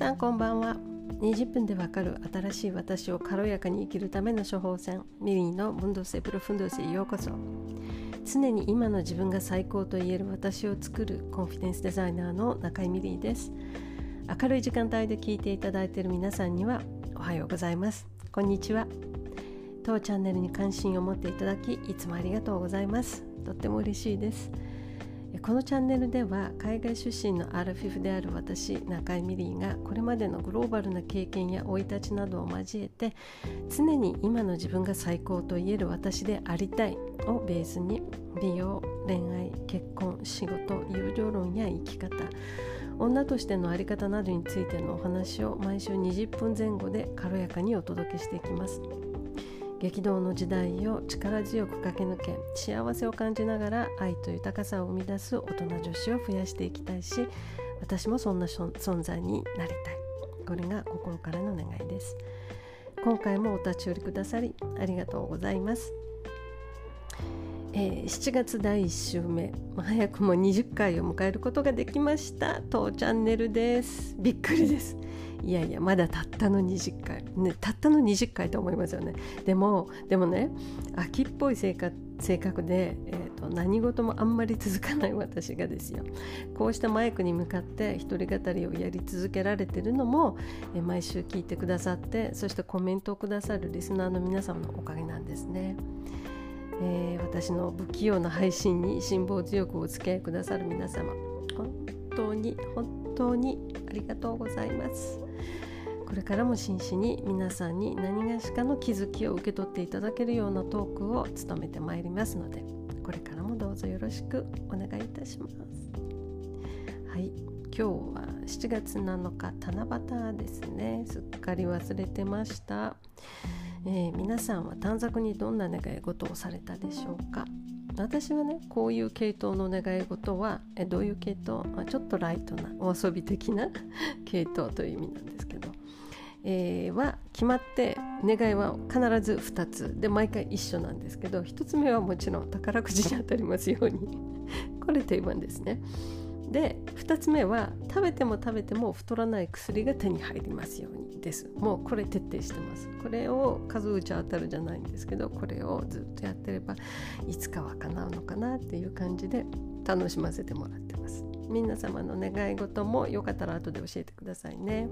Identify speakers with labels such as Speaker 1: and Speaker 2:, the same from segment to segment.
Speaker 1: さんこんばんは。20分でわかる新しい私を軽やかに生きるための処方箋。ミリーのムンドセプロフンドスへようこそ。常に今の自分が最高と言える私を作るコンフィデンスデザイナーの中井ミリーです。明るい時間帯で聞いていただいている皆さんにはおはようございます。こんにちは。当チャンネルに関心を持っていただきいつもありがとうございます。とっても嬉しいです。このチャンネルでは海外出身のアラフィフである私中井ミリーがこれまでのグローバルな経験や生い立ちなどを交えて常に今の自分が最高と言える私でありたいをベースに美容恋愛結婚仕事友情論や生き方女としての在り方などについてのお話を毎週20分前後で軽やかにお届けしていきます。激動の時代を力強く駆け抜け幸せを感じながら愛と豊かさを生み出す大人女子を増やしていきたいし私もそんな存在になりたい。これが心からの願いです。今回もお立ち寄りくださりありがとうございます。えー、7月第1週目。早くも20回を迎えることができました。当チャンネルです。びっくりです。いやいやまだたったの20回、ね、たったの20回と思いますよね。でもでもね秋っぽい性格性格で、えーと、何事もあんまり続かない私がですよ。こうしたマイクに向かって一人語りをやり続けられてるのも、え、毎週聞いてくださってそしてコメントをくださるリスナーの皆様のおかげなんですね。えー、私の不器用な配信に辛抱強くお付き合いくださる皆様本当に本当にありがとうございます。これからも真摯に皆さんに何がしかの気づきを受け取っていただけるようなトークを務めてまいりますのでこれからもどうぞよろしくお願いいたします。はい今日は7月7日七夕ですね。すっかり忘れてました、えー、皆さんは短冊にどんな願い事をされたでしょうか？私はねこういう系統の願い事はえどういう系統、まあ、ちょっとライトなお遊び的な 系統という意味なんですけど。えー、は決まって願いは必ず2つ。で毎回一緒なんですけど1つ目はもちろん宝くじに当たりますように。これ定番ですね。で2つ目は食べても食べても太らない薬が手に入りますようにです。もうこれ徹底してます。これを数打ち当たるじゃないんですけどこれをずっとやってればいつかは叶うのかなっていう感じで楽しませてもらってます。皆様の願い事もよかったら後で教えてくださいね。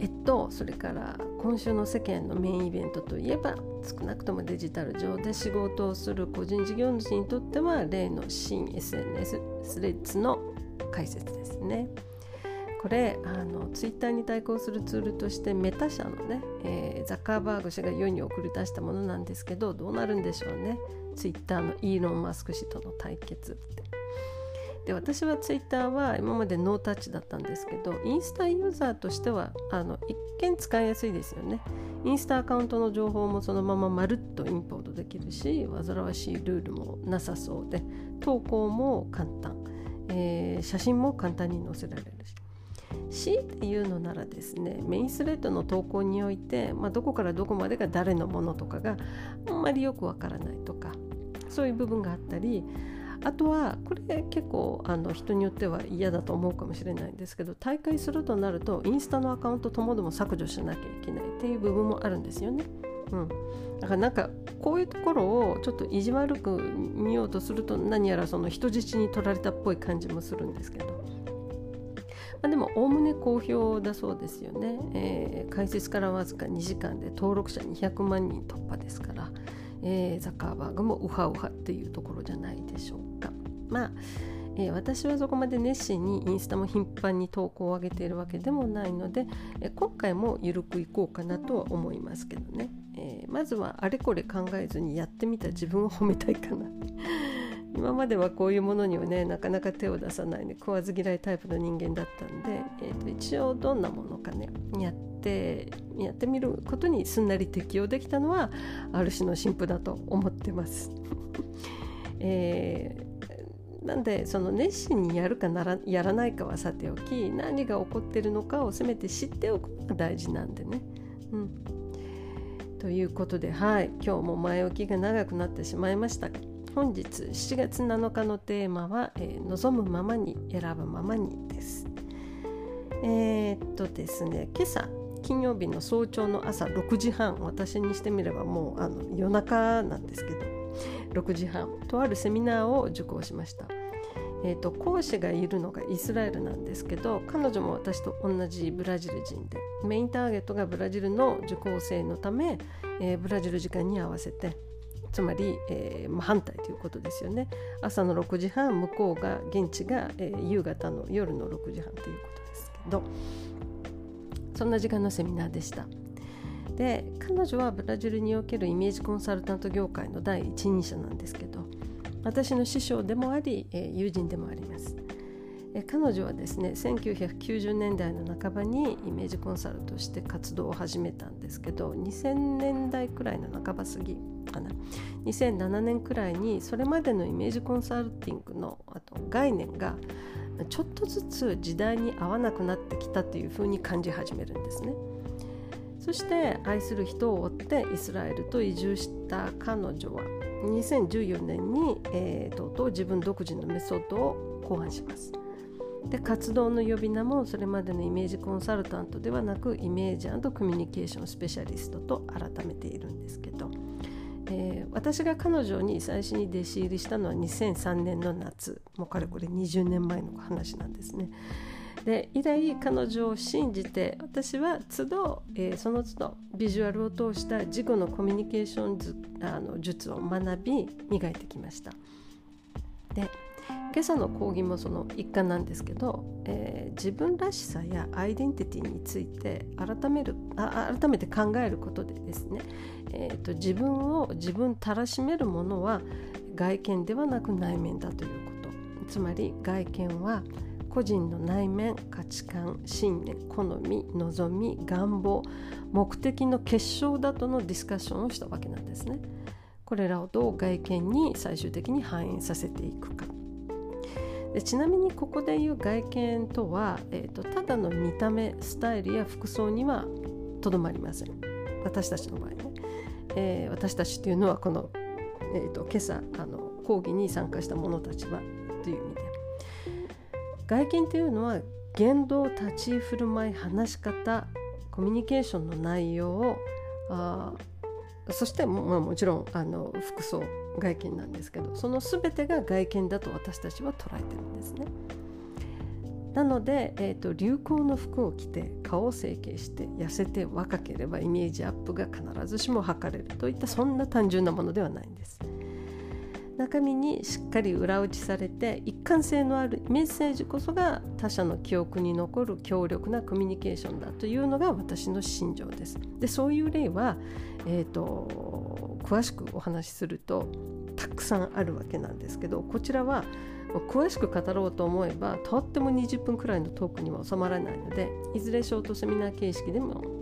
Speaker 1: えっとそれから今週の世間のメインイベントといえば少なくともデジタル上で仕事をする個人事業主にとっては例の新 SNS スレッズの解説ですね。これあのツイッターに対抗するツールとしてメタ社のね、えー、ザッカーバーグ氏が世に送り出したものなんですけどどうなるんでしょうねツイッターのイーロン・マスク氏との対決ってで私はツイッターは今までノータッチだったんですけどインスタユーザーとしてはあの一見使いやすいですよね。インスタアカウントの情報もそのまままるっとインポートできるし煩わしいルールもなさそうで投稿も簡単、えー、写真も簡単に載せられるし。強いて言うのならですねメインスレッドの投稿において、まあ、どこからどこまでが誰のものとかがあんまりよくわからないとかそういう部分があったりあとはこれ結構あの人によっては嫌だと思うかもしれないんですけど大会するとなるとインスタのアカウントともども削除しなきゃいけないっていう部分もあるんですよね。うん、だからなんかこういうところをちょっと意地悪く見ようとすると何やらその人質に取られたっぽい感じもするんですけど、まあ、でもおおむね好評だそうですよね、えー、開設からわずか2時間で登録者200万人突破ですから、えー、ザッカーバーグもウハウハっていうところじゃないでしょうか。まあえー、私はそこまで熱心にインスタも頻繁に投稿を上げているわけでもないので、えー、今回も緩くいこうかなとは思いますけどね、えー、まずはあれこれ考えずにやってみた自分を褒めたいかな 今まではこういうものにはねなかなか手を出さないね食わず嫌いタイプの人間だったんで、えーと、一応どんなものかねやってやってみることにすんなり適応できたのはある種の進歩だと思ってます。えー、なんでその熱心にやるかならやらないかはさておき何が起こってるのかをせめて知っておくのが大事なんでね。うん。ということではい。今日も前置きが長くなってしまいましたが本日7月7日のテーマは、えー、望むままに選ぶままにです、えー、っとですね今朝金曜日の早朝の朝6時半私にしてみればもうあの夜中なんですけど6時半。とあるセミナーを受講しました。えーと、講師がいるのがイスラエルなんですけど彼女も私と同じブラジル人でメインターゲットがブラジルの受講生のため、えー、ブラジル時間に合わせてつまり、えーま、反対ということですよね。朝の6時半向こうが現地が、えー、夕方の夜の6時半ということですけどそんな時間のセミナーでした。で彼女はブラジルにおけるイメージコンサルタント業界の第一人者なんですけど私の師匠でもあり、え友人でもあります、え彼女はですね1990年代の半ばにイメージコンサルとして活動を始めたんですけど2000年代くらいの半ば過ぎかな2007年くらいにそれまでのイメージコンサルティングのあと概念がちょっとずつ時代に合わなくなってきたというふうに感じ始めるんですね。そして愛する人を追ってイスラエルと移住した彼女は2014年に、えー、とうとう自分独自のメソッドを考案します。で活動の呼び名もそれまでのイメージコンサルタントではなくイメージコミュニケーションスペシャリストと改めているんですけどえー、私が彼女に最初に弟子入りしたのは2003年の夏もうかれこれ20年前の話なんですね。で以来彼女を信じて私は都度、えー、その都度ビジュアルを通した自己のコミュニケーションあの術を学び磨いてきました。で今朝の講義もその一環なんですけど、えー、自分らしさやアイデンティティについて改めるあ改めて考えることでですね、えーと、自分を自分たらしめるものは外見ではなく内面だということつまり外見は個人の内面価値観信念好み望み願望目的の結晶だとのディスカッションをしたわけなんですね。これらをどう外見に最終的に反映させていくか。でちなみにここでいう外見とは、えーと、ただの見た目スタイルや服装にはとどまりません。私たちの場合ね、えー、私たちというのはこの、えーと、今朝あの講義に参加した者たちはという意味で。外見というのは言動立ち振る舞い話し方コミュニケーションの内容をあそしてまあ、もちろんあの服装外見なんですけどその全てが外見だと私たちは捉えてるんですね。なので、えーと、流行の服を着て顔を整形して痩せて若ければイメージアップが必ずしも図れるといったそんな単純なものではないんです。中身にしっかり裏打ちされて一貫性のあるメッセージこそが他者の記憶に残る強力なコミュニケーションだというのが私の信条です。でそういう例は、えーと、詳しくお話しするとたくさんあるわけなんですけどこちらは詳しく語ろうと思えばとっても20分くらいのトークには収まらないのでいずれショートセミナー形式でも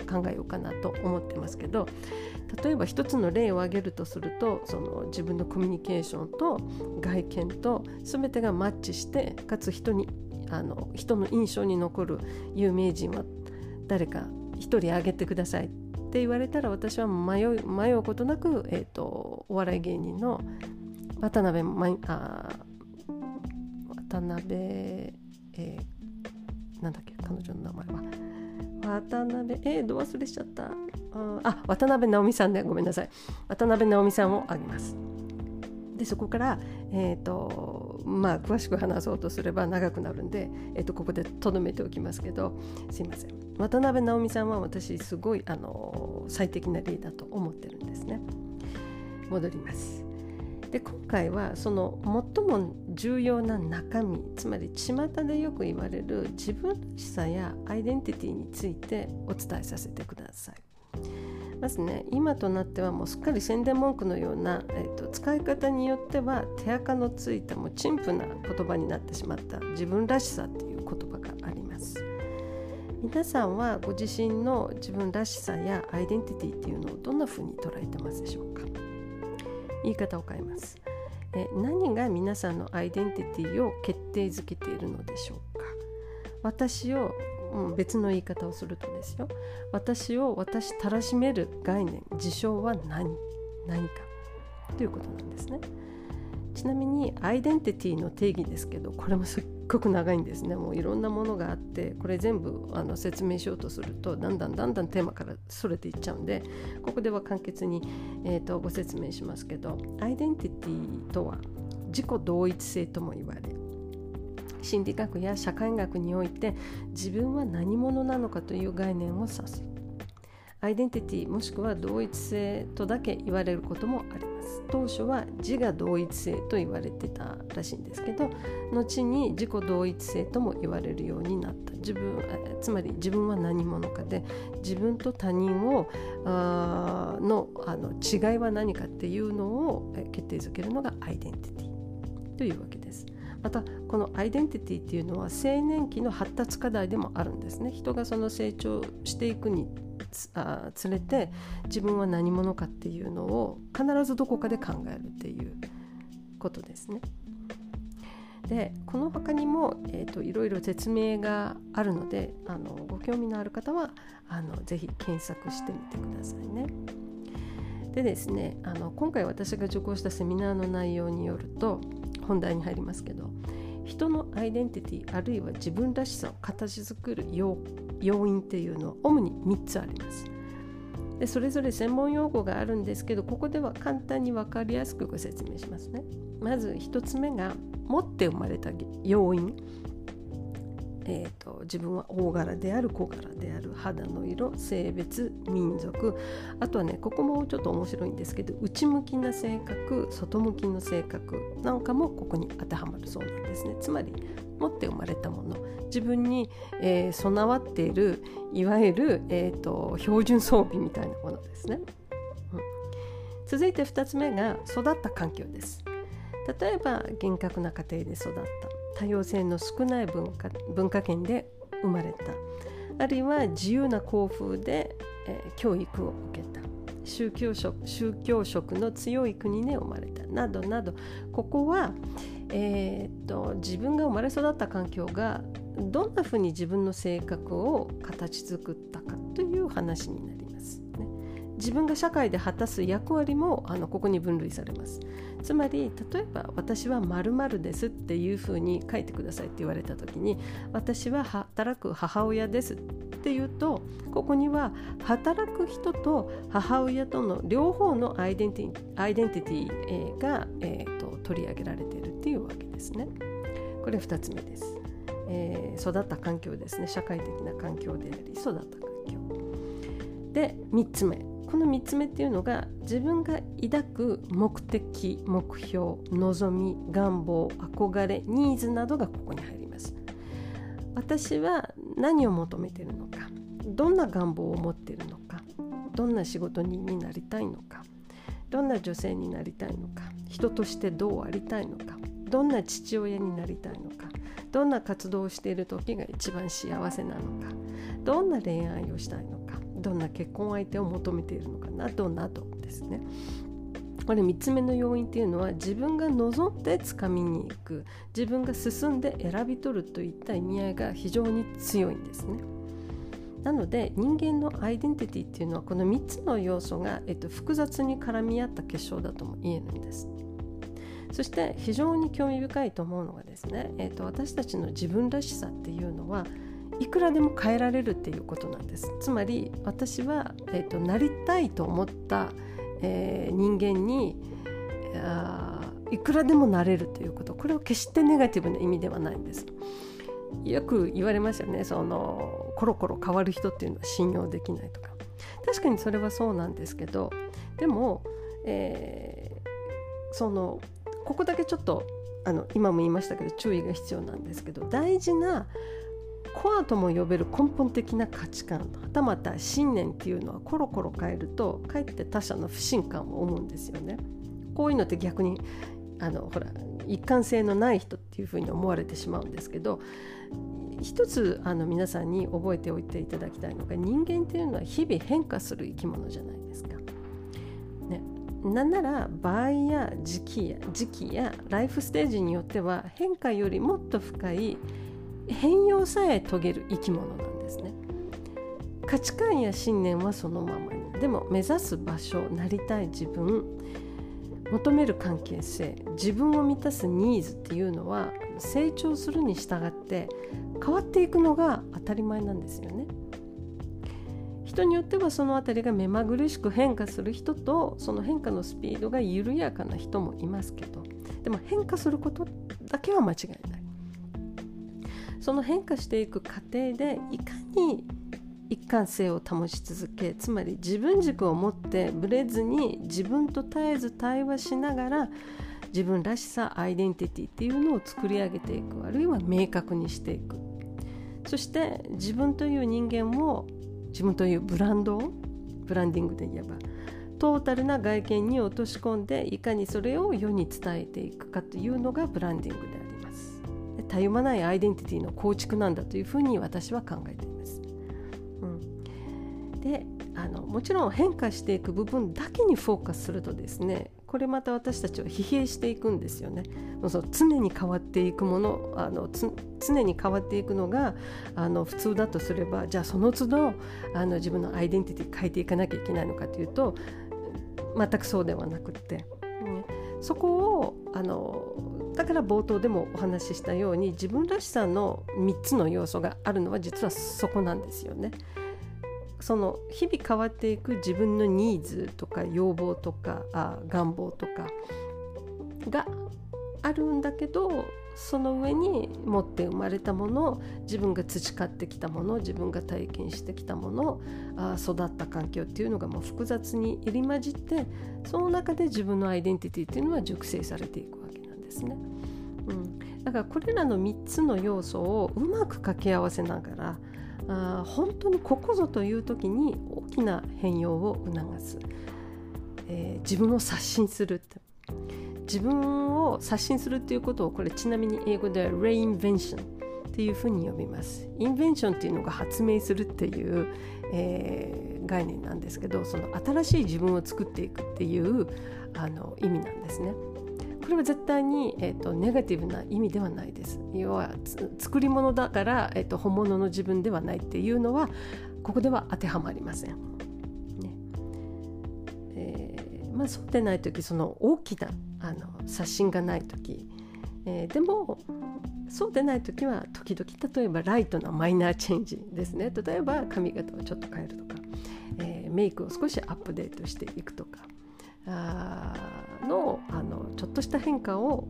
Speaker 1: 考えようかなと思ってますけど例えば一つの例を挙げるとするとその自分のコミュニケーションと外見と全てがマッチしてかつ人にあの人の印象に残る有名人は誰か一人挙げてくださいって言われたら私は迷う迷うことなく、えーと、お笑い芸人の渡辺あ渡辺、えー、なんだっけ彼女の名前は。渡辺えー、ど忘れしちゃった？あ渡辺直美さんでごめんなさい。渡辺直美さんをあげます。でそこから、えーとまあ、詳しく話そうとすれば長くなるんで、えー、とここでとどめておきますけどすいません。渡辺直美さんは私すごいあの最適な例だと思ってるんですね。戻ります。で今回はその最も重要な中身つまり巷でよく言われる自分らしさやアイデンティティについてお伝えさせてください。まずね今となってはもうすっかり宣伝文句のような、えーと、使い方によっては手垢のついたもう陳腐な言葉になってしまった自分らしさっていう言葉があります。皆さんはご自身の自分らしさやアイデンティティっていうのをどんなふうに捉えてますでしょうか？言い方を変えます。え何が皆さんのアイデンティティを決定づけているのでしょうか？私を、うん、別の言い方をするとですよ。私を私たらしめる概念事象は何？何か？ということなんですね。ちなみにアイデンティティの定義ですけどこれもすっごく長いんですね。もういろんなものがあってこれ全部あの説明しようとするとだんだんだんだんテーマからそれていっちゃうんでここでは簡潔に、えーと、ご説明しますけどアイデンティティとは自己同一性とも言われ心理学や社会学において自分は何者なのかという概念を指す。アイデンティティもしくは同一性とだけ言われることもあります当初は自我同一性と言われてたらしいんですけど後に自己同一性とも言われるようになった自分つまり自分は何者かで自分と他人をあのあの違いは何かっていうのを決定づけるのがアイデンティティというわけです。またこのアイデンティティっていうのは青年期の発達課題でもあるんですね人がその成長していくにつあ連れて自分は何者かっていうのを必ずどこかで考えるっていうことですね。でこの他にも、えーと、いろいろ説明があるのであのご興味のある方はあのぜひ検索してみてくださいね。でですねあの今回私が受講したセミナーの内容によると本題に入りますけど人のアイデンティティあるいは自分らしさを形作る要因っていうのは主に3つあります。でそれぞれ専門用語があるんですけどここでは簡単に分かりやすくご説明しますね。まず1つ目が持って生まれた要因えーと、自分は大柄である小柄である肌の色性別民族。あとはねここもちょっと面白いんですけど内向きな性格外向きの性格なんかもここに当てはまるそうなんですね。つまり持って生まれたもの。自分に、えー、備わっているいわゆる、えーと、標準装備みたいなものですね、うん、続いて2つ目が育った環境です。例えば厳格な家庭で育った。多様性の少ない文化文化圏で生まれた。あるいは自由な校風で、えー、教育を受けた。宗教色宗教色の強い国で生まれた。などなど。ここは、えー、っと自分が生まれ育った環境がどんなふうに自分の性格を形作ったかという話になります。自分が社会で果たす役割もあのここに分類されます。つまり例えば「私はまるです」っていうふうに書いてくださいって言われた時に「私は働く母親です」っていうとここには働く人と母親との両方のアイデンティアイデンティティが、えーと、取り上げられているっていうわけですね。これ2つ目です。えー、育った環境ですね社会的な環境であり育った環境。で3つ目この3つ目っていうのが自分が抱く目的目標望み願望憧れニーズなどがここに入ります。私は何を求めてるのかどんな願望を持ってるのかどんな仕事人になりたいのかどんな女性になりたいのか人としてどうありたいのかどんな父親になりたいのかどんな活動をしている時が一番幸せなのかどんな恋愛をしたいのかどんな結婚相手を求めているのかなどなどですねこれ3つ目の要因っていうのは自分が望んでつかみに行く自分が進んで選び取るといった意味合いが非常に強いんですね。なので人間のアイデンティティっていうのはこの3つの要素が、えっと、複雑に絡み合った結晶だとも言えるんです。そして非常に興味深いと思うのがですね、えっと、私たちの自分らしさっていうのはいくらでも変えられるっていうことなんです。つまり私は、えーと、なりたいと思った、えー、人間にあいくらでもなれるということ。これは決してネガティブな意味ではないんです。よく言われますよね。そのコロコロ変わる人っていうのは信用できないとか。確かにそれはそうなんですけどでも、えー、そのここだけちょっとあの今も言いましたけど注意が必要なんですけど大事なコアとも呼べる根本的な価値観はたまた信念っていうのはコロコロ変えるとかえって他者の不信感を生むんですよね。こういうのって逆にあのほら一貫性のない人っていうふうに思われてしまうんですけど一つあの皆さんに覚えておいていただきたいのが人間っていうのは日々変化する生き物じゃないですか。ね、なんなら場合や時期や時期やライフステージによっては変化よりもっと深い変容さえ遂げる生き物なんですね。価値観や信念はそのままにでも目指す場所なりたい自分求める関係性自分を満たすニーズっていうのは成長するに従って変わっていくのが当たり前なんですよね。人によってはその辺りが目まぐるしく変化する人とその変化のスピードが緩やかな人もいますけどでも変化することだけは間違いない。その変化していく過程でいかに一貫性を保ち続けつまり自分軸を持ってぶれずに自分と絶えず対話しながら自分らしさアイデンティティっていうのを作り上げていく。あるいは明確にしていく。そして自分という人間を自分というブランドをブランディングで言えばトータルな外見に落とし込んでいかにそれを世に伝えていくかというのがブランディングでたゆまないアイデンティティの構築なんだというふうに私は考えています、うん、であのもちろん変化していく部分だけにフォーカスするとですねこれまた私たちは疲弊していくんですよね。その常に変わっていくものあの常に変わっていくのがあの普通だとすればじゃあその都度あの自分のアイデンティティ変えていかなきゃいけないのかというと全くそうではなくって、そこをあのだから冒頭でもお話ししたように自分らしさの3つの要素があるのは実はそこなんですよね。その日々変わっていく自分のニーズとか要望とかあ願望とかがあるんだけどその上に持って生まれたもの自分が培ってきたもの自分が体験してきたものあ育った環境っていうのがもう複雑に入り混じってその中で自分のアイデンティティっていうのは熟成されていくわけなんですね。うん、だからこれらの3つの要素をうまく掛け合わせながらあ本当にここぞという時に大きな変容を促す、えー、自分を刷新するって。自分を刷新するっていうことをこれちなみに英語では reinvention っていうふうに呼びますインベンションっていうのが発明するっていう、えー、概念なんですけどその新しい自分を作っていくっていうあの意味なんですね。これは絶対に、えーと、ネガティブな意味ではないです。要は作り物だから、えーと、本物の自分ではないっていうのはここでは当てはまりません。ねえー、まあ、そうでない時その大きなあの刷新がない時、えー、でもそうでない時は時々例えばライトなマイナーチェンジですね。例えば髪型をちょっと変えるとか、えー、メイクを少しアップデートしていくとか。あのあのちょっとした変化を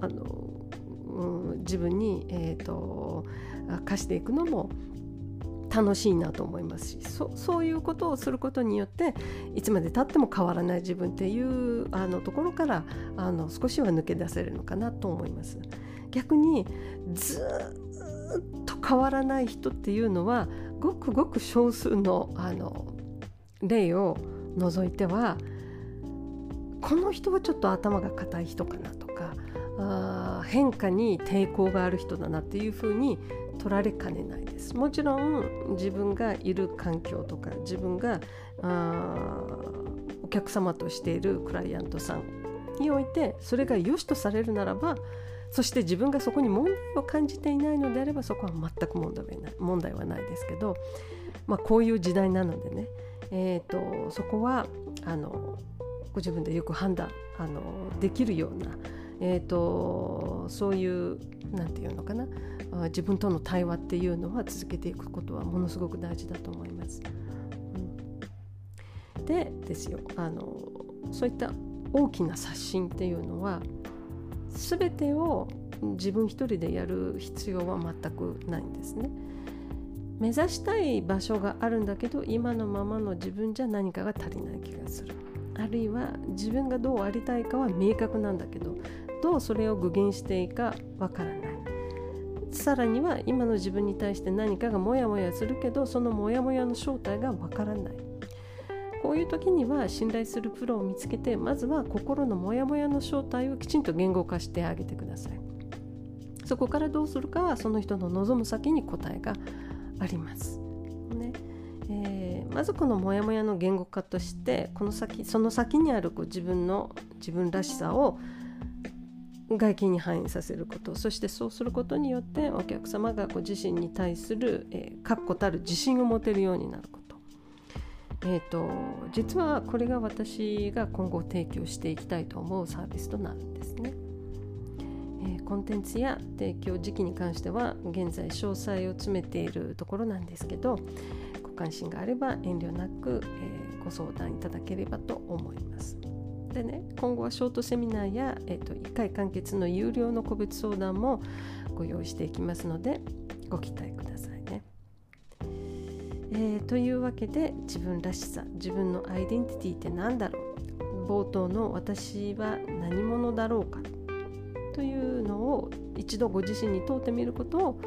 Speaker 1: あの、うん、自分に、えーと、課していくのも楽しいなと思いますしそそういうことをすることによっていつまでたっても変わらない自分っていうあのところからあの少しは抜け出せるのかなと思います。逆にずっと変わらない人っていうのはごくごく少数のあの例を除いてはこの人はちょっと頭が固い人かなとかあ変化に抵抗がある人だなっていうふうに取られかねないです。もちろん自分がいる環境とか自分がお客様としているクライアントさんにおいてそれが良しとされるならばそして自分がそこに問題を感じていないのであればそこは全く問題はない問題はないですけど、まあ、こういう時代なのでね、えーとそこはあのご自分でよく判断あのできるような、えーと、そういう何て言うのかな自分との対話っていうのは続けていくことはものすごく大事だと思います。うん、でですよあのそういった大きな刷新っていうのは全てを自分一人でやる必要は全くないんですね。目指したい場所があるんだけど今のままの自分じゃ何かが足りない気がする。あるいは自分がどうありたいかは明確なんだけどどうそれを具現していいかわからないさらには今の自分に対して何かがモヤモヤするけどそのモヤモヤの正体がわからない。こういう時には信頼するプロを見つけてまずは心のモヤモヤの正体をきちんと言語化してあげてください。そこからどうするかはその人の望む先に答えがあります、ね。えー、まずこのモヤモヤの言語化としてこの先その先にあるこう自分の自分らしさを外見に反映させることそしてそうすることによってお客様がご自身に対する、えー、確固たる自信を持てるようになること。えーと、実はこれが私が今後提供していきたいと思うサービスとなるんですね。えー、コンテンツや提供時期に関しては現在詳細を詰めているところなんですけどご関心があれば遠慮なく、えー、ご相談いただければと思います。でね今後はショートセミナーや、えーと、1回完結の有料の個別相談もご用意していきますのでご期待くださいね。えー、というわけで自分らしさ自分のアイデンティティって何だろう冒頭の私は何者だろうかというのを一度ご自身に問うてみることを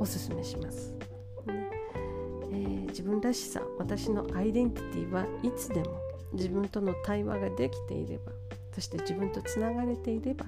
Speaker 1: お勧めします。えー、自分らしさ私のアイデンティティはいつでも自分との対話ができていればそして自分とつながれていれば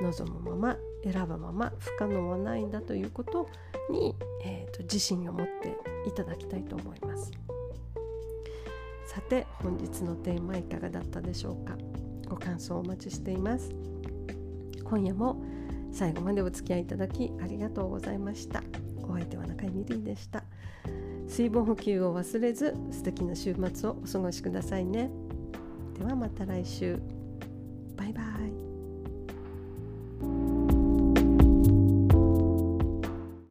Speaker 1: 望むまま選ぶまま不可能はないんだということに、えーと、自信を持っていただきたいと思います。さて本日のテーマいかがだったでしょうか？ご感想お待ちしています。今夜も最後までお付き合いいただきありがとうございました。お相手は中井美里でした。水分補給を忘れず素敵な週末をお過ごしくださいね。ではまた来週。バイバイ。